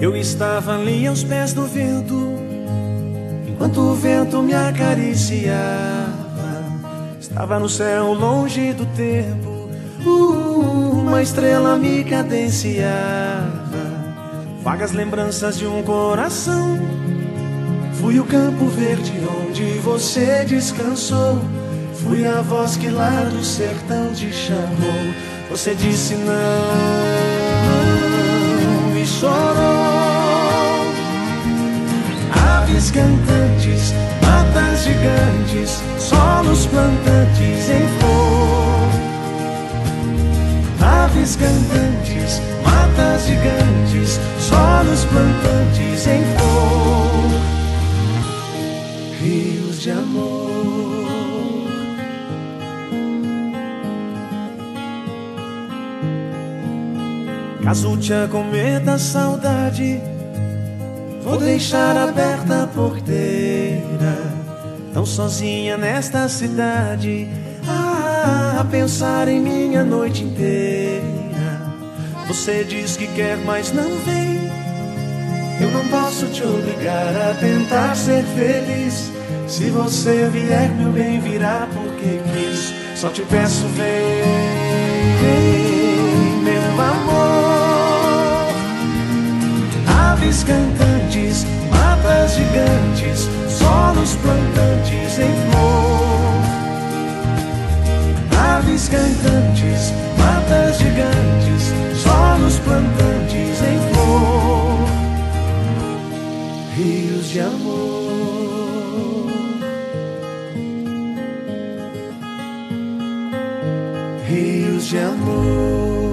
Eu estava ali aos pés do vento, enquanto o vento me acariciava. Estava no céu longe do tempo, uma estrela me cadenciava. Vagas lembranças de um coração. Fui o campo verde onde você descansou. Fui a voz que lá do sertão te chamou. Você disse não Aves cantantes, matas gigantes, solos plantantes em flor. Aves cantantes, matas gigantes, solos plantantes em flor. Rios de amor. Caso te acometa saudade, vou deixar aberta a porteira. Tão sozinha nesta cidade, a pensar em minha noite inteira. Você diz que quer, mas não vem. Eu não posso te obrigar a tentar ser feliz. Se você vier, meu bem, virá porque quis. Só te peço, vem, meu amor. Aves cantantes, gigantes, solos plantantes em flor. Aves cantantes, matas gigantes, solos plantantes em flor. Rios de amor. Rios de amor.